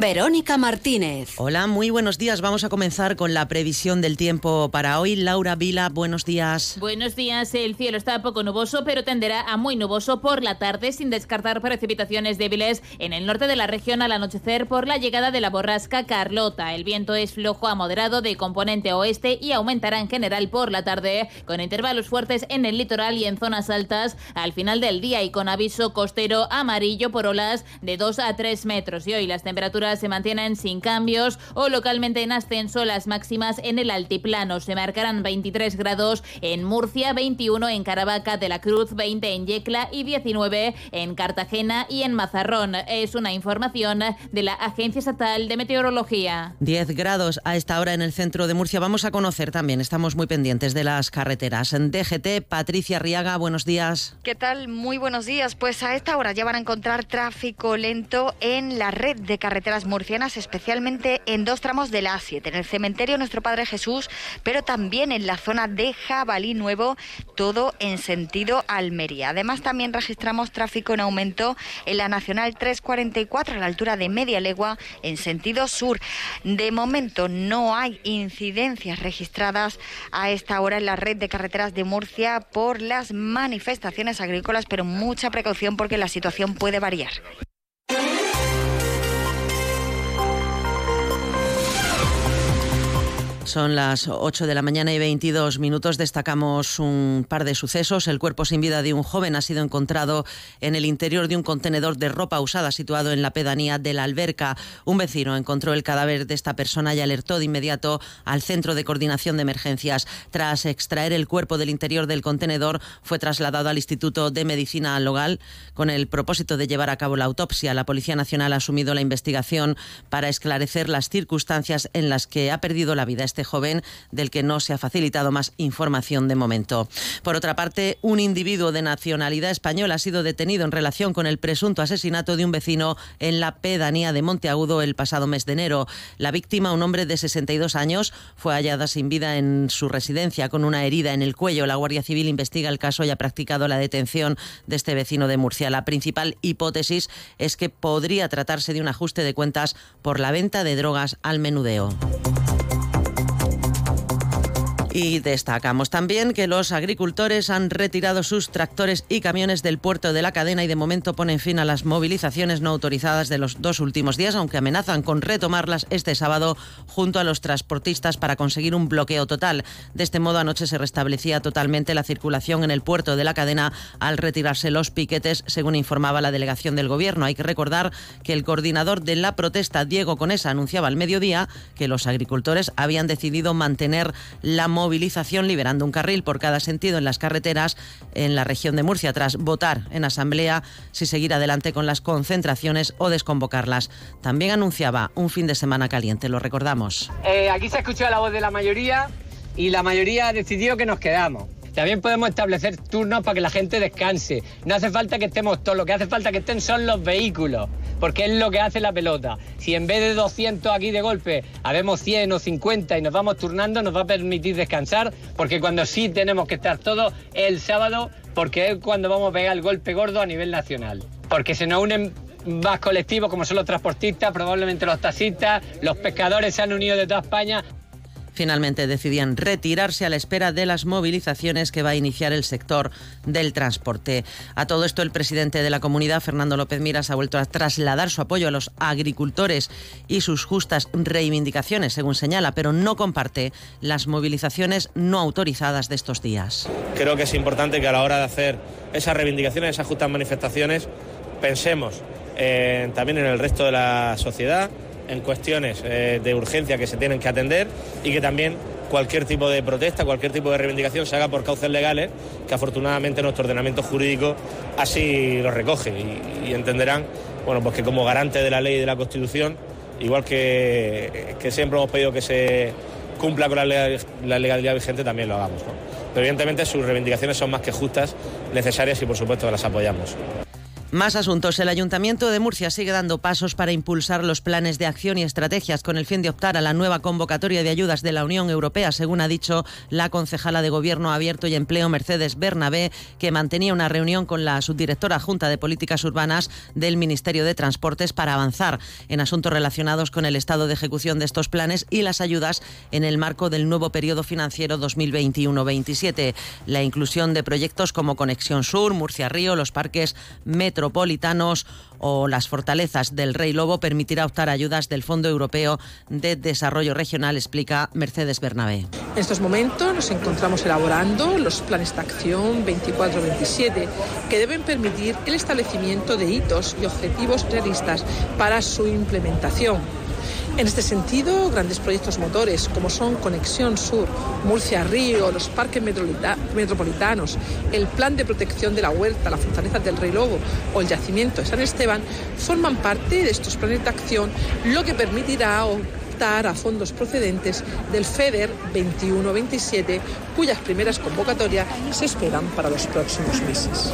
Verónica Martínez. Hola, muy buenos días. Vamos a comenzar con la previsión del tiempo para hoy. Laura Vila, buenos días. Buenos días. El cielo está poco nuboso, pero tenderá a muy nuboso por la tarde, sin descartar precipitaciones débiles en el norte de la región al anochecer por la llegada de la borrasca Carlota. El viento es flojo a moderado de componente oeste y aumentará en general por la tarde, con intervalos fuertes en el litoral y en zonas altas al final del día y con aviso costero amarillo por olas de 2 a 3 metros. Y hoy las temperaturas se mantienen sin cambios o localmente en ascenso las máximas en el altiplano. Se marcarán 23 grados en Murcia, 21 en Caravaca de la Cruz, 20 en Yecla y 19 en Cartagena y en Mazarrón. Es una información de la Agencia Estatal de Meteorología. 10 grados a esta hora en el centro de Murcia. Vamos a conocer también, estamos muy pendientes de las carreteras. En DGT, Patricia Riaga, buenos días. ¿Qué tal? Muy buenos días. Pues a esta hora ya van a encontrar tráfico lento en la red de carreteras murcianas, especialmente en dos tramos de la A7, en el cementerio Nuestro Padre Jesús, pero también en la zona de Jabalí Nuevo, todo en sentido Almería. Además, también registramos tráfico en aumento en la Nacional 344 a la altura de Media Legua en sentido sur. De momento no hay incidencias registradas a esta hora en la red de carreteras de Murcia por las manifestaciones agrícolas, pero mucha precaución porque la situación puede variar. Son las 8 de la mañana y 22 minutos. Destacamos un par de sucesos. El cuerpo sin vida de un joven ha sido encontrado en el interior de un contenedor de ropa usada situado en la pedanía de la alberca. Un vecino encontró el cadáver de esta persona y alertó de inmediato al Centro de Coordinación de Emergencias. Tras extraer el cuerpo del interior del contenedor, fue trasladado al Instituto de Medicina Logal con el propósito de llevar a cabo la autopsia. La Policía Nacional ha asumido la investigación para esclarecer las circunstancias en las que ha perdido la vida este joven del que no se ha facilitado más información de momento. Por otra parte, un individuo de nacionalidad española ha sido detenido en relación con el presunto asesinato de un vecino en la pedanía de Monteagudo el pasado mes de enero. La víctima, un hombre de 62 años, fue hallada sin vida en su residencia con una herida en el cuello. La Guardia Civil investiga el caso y ha practicado la detención de este vecino de Murcia. La principal hipótesis es que podría tratarse de un ajuste de cuentas por la venta de drogas al menudeo. Y destacamos también que los agricultores han retirado sus tractores y camiones del puerto de la cadena y de momento ponen fin a las movilizaciones no autorizadas de los dos últimos días, aunque amenazan con retomarlas este sábado junto a los transportistas para conseguir un bloqueo total. De este modo, anoche se restablecía totalmente la circulación en el puerto de la cadena al retirarse los piquetes, según informaba la delegación del Gobierno. Hay que recordar que el coordinador de la protesta, Diego Conesa, anunciaba al mediodía que los agricultores habían decidido mantener la movilización movilización liberando un carril por cada sentido en las carreteras en la región de Murcia tras votar en asamblea si seguir adelante con las concentraciones o desconvocarlas. También anunciaba un fin de semana caliente, lo recordamos. Eh, aquí se ha escuchado la voz de la mayoría y la mayoría ha decidido que nos quedamos. También podemos establecer turnos para que la gente descanse. No hace falta que estemos todos, lo que hace falta que estén son los vehículos, porque es lo que hace la pelota. Si en vez de 200 aquí de golpe habemos 100 o 50 y nos vamos turnando, nos va a permitir descansar, porque cuando sí tenemos que estar todos el sábado, porque es cuando vamos a pegar el golpe gordo a nivel nacional. Porque se nos unen más colectivos como son los transportistas, probablemente los taxistas, los pescadores se han unido de toda España. Finalmente decidían retirarse a la espera de las movilizaciones que va a iniciar el sector del transporte. A todo esto, el presidente de la comunidad, Fernando López Miras, ha vuelto a trasladar su apoyo a los agricultores y sus justas reivindicaciones, según señala, pero no comparte las movilizaciones no autorizadas de estos días. Creo que es importante que a la hora de hacer esas reivindicaciones, esas justas manifestaciones, pensemos eh, también en el resto de la sociedad en cuestiones eh, de urgencia que se tienen que atender y que también cualquier tipo de protesta, cualquier tipo de reivindicación se haga por cauces legales, que afortunadamente nuestro ordenamiento jurídico así lo recoge y, entenderán bueno, pues que como garante de la ley y de la Constitución, igual que, siempre hemos pedido que se cumpla con la legalidad, vigente, también lo hagamos. Pero evidentemente sus reivindicaciones son más que justas, necesarias y por supuesto las apoyamos. Más asuntos. El Ayuntamiento de Murcia sigue dando pasos para impulsar los planes de acción y estrategias con el fin de optar a la nueva convocatoria de ayudas de la Unión Europea, según ha dicho la concejala de Gobierno Abierto y Empleo Mercedes Bernabé, que mantenía una reunión con la subdirectora junta de Políticas Urbanas del Ministerio de Transportes para avanzar en asuntos relacionados con el estado de ejecución de estos planes y las ayudas en el marco del nuevo periodo financiero 2021-27. La inclusión de proyectos como Conexión Sur, Murcia-Río, los parques Metro o las fortalezas del Rey Lobo permitirá optar ayudas del Fondo Europeo de Desarrollo Regional, explica Mercedes Bernabé. En estos momentos nos encontramos elaborando los planes de acción 24-27 que deben permitir el establecimiento de hitos y objetivos realistas para su implementación en este sentido, grandes proyectos motores como son Conexión Sur, Murcia-Río, los parques metropolitanos, el Plan de Protección de la Huerta, la Fortaleza del Rey Lobo o el Yacimiento de San Esteban forman parte de estos planes de acción, lo que permitirá optar a fondos procedentes del FEDER 21-27, cuyas primeras convocatorias se esperan para los próximos meses.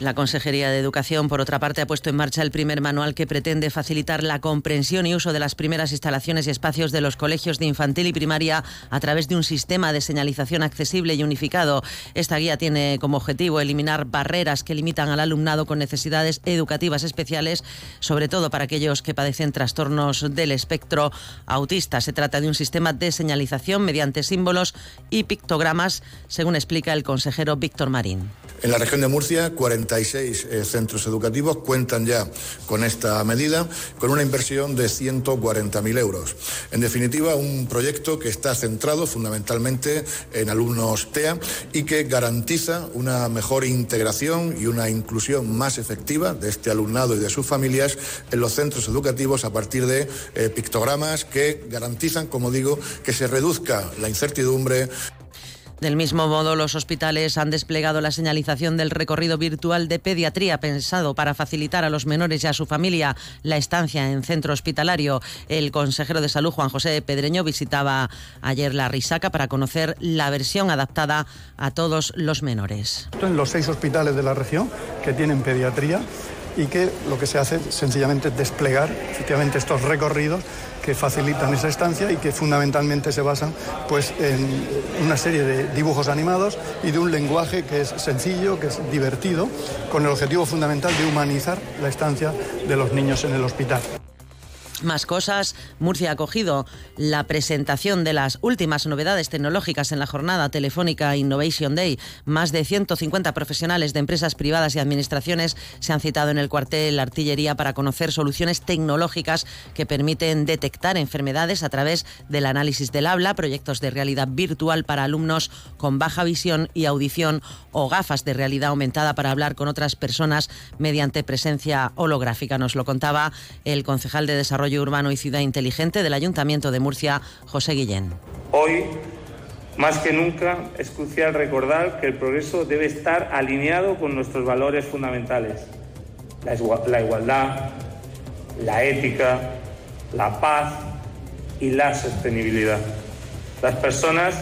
La Consejería de Educación, por otra parte, ha puesto en marcha el primer manual que pretende facilitar la comprensión y uso de las primeras instalaciones y espacios de los colegios de infantil y primaria a través de un sistema de señalización accesible y unificado. Esta guía tiene como objetivo eliminar barreras que limitan al alumnado con necesidades educativas especiales, sobre todo para aquellos que padecen trastornos del espectro autista. Se trata de un sistema de señalización mediante símbolos y pictogramas, según explica el consejero Víctor Marín. En la región de Murcia, 46 eh, centros educativos cuentan ya con esta medida, con una inversión de 140.000 euros. En definitiva, un proyecto que está centrado fundamentalmente en alumnos TEA y que garantiza una mejor integración y una inclusión más efectiva de este alumnado y de sus familias en los centros educativos a partir de eh, pictogramas que garantizan, como digo, que se reduzca la incertidumbre. Del mismo modo, los hospitales han desplegado la señalización del recorrido virtual de pediatría pensado para facilitar a los menores y a su familia la estancia en centro hospitalario. El consejero de salud, Juan José Pedreño, visitaba ayer la Risaca para conocer la versión adaptada a todos los menores. En los seis hospitales de la región que tienen pediatría y que lo que se hace es sencillamente desplegar efectivamente estos recorridos que facilitan esa estancia y que fundamentalmente se basan pues, en una serie de dibujos animados y de un lenguaje que es sencillo, que es divertido, con el objetivo fundamental de humanizar la estancia de los niños en el hospital. Más cosas, Murcia ha acogido la presentación de las últimas novedades tecnológicas en la jornada telefónica Innovation Day. Más de 150 profesionales de empresas privadas y administraciones se han citado en el cuartel Artillería para conocer soluciones tecnológicas que permiten detectar enfermedades a través del análisis del habla, proyectos de realidad virtual para alumnos con baja visión y audición o gafas de realidad aumentada para hablar con otras personas mediante presencia holográfica. Nos lo contaba el concejal de Desarrollo Urbano y Ciudad Inteligente del Ayuntamiento de Murcia, José Guillén. Hoy, más que nunca, es crucial recordar que el progreso debe estar alineado con nuestros valores fundamentales. La, igualdad, la ética, la paz y la sostenibilidad. Las personas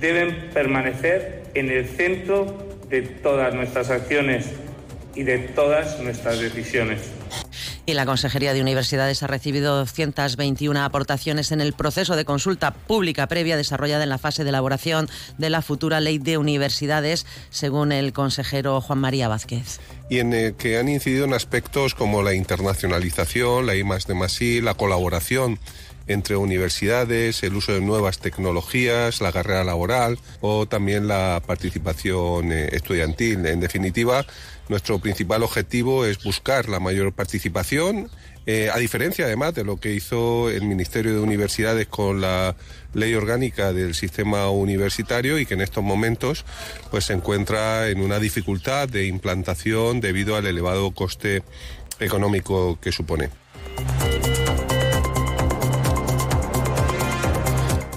deben permanecer en el centro de todas nuestras acciones y de todas nuestras decisiones. Y la Consejería de Universidades ha recibido 221 aportaciones en el proceso de consulta pública previa desarrollada en la fase de elaboración de la futura ley de universidades, según el consejero Juan María Vázquez. Y en el que han incidido en aspectos como la internacionalización, la I de la colaboración entre universidades, el uso de nuevas tecnologías, la carrera laboral o también la participación eh, estudiantil. En definitiva, nuestro principal objetivo es buscar la mayor participación, eh, a diferencia además de lo que hizo el Ministerio de Universidades con la ley orgánica del sistema universitario y que en estos momentos pues, se encuentra en una dificultad de implantación debido al elevado coste económico que supone.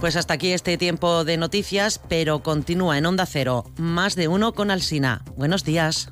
Pues hasta aquí este tiempo de noticias, pero continúa en Onda Cero, más de uno con Alsina. Buenos días.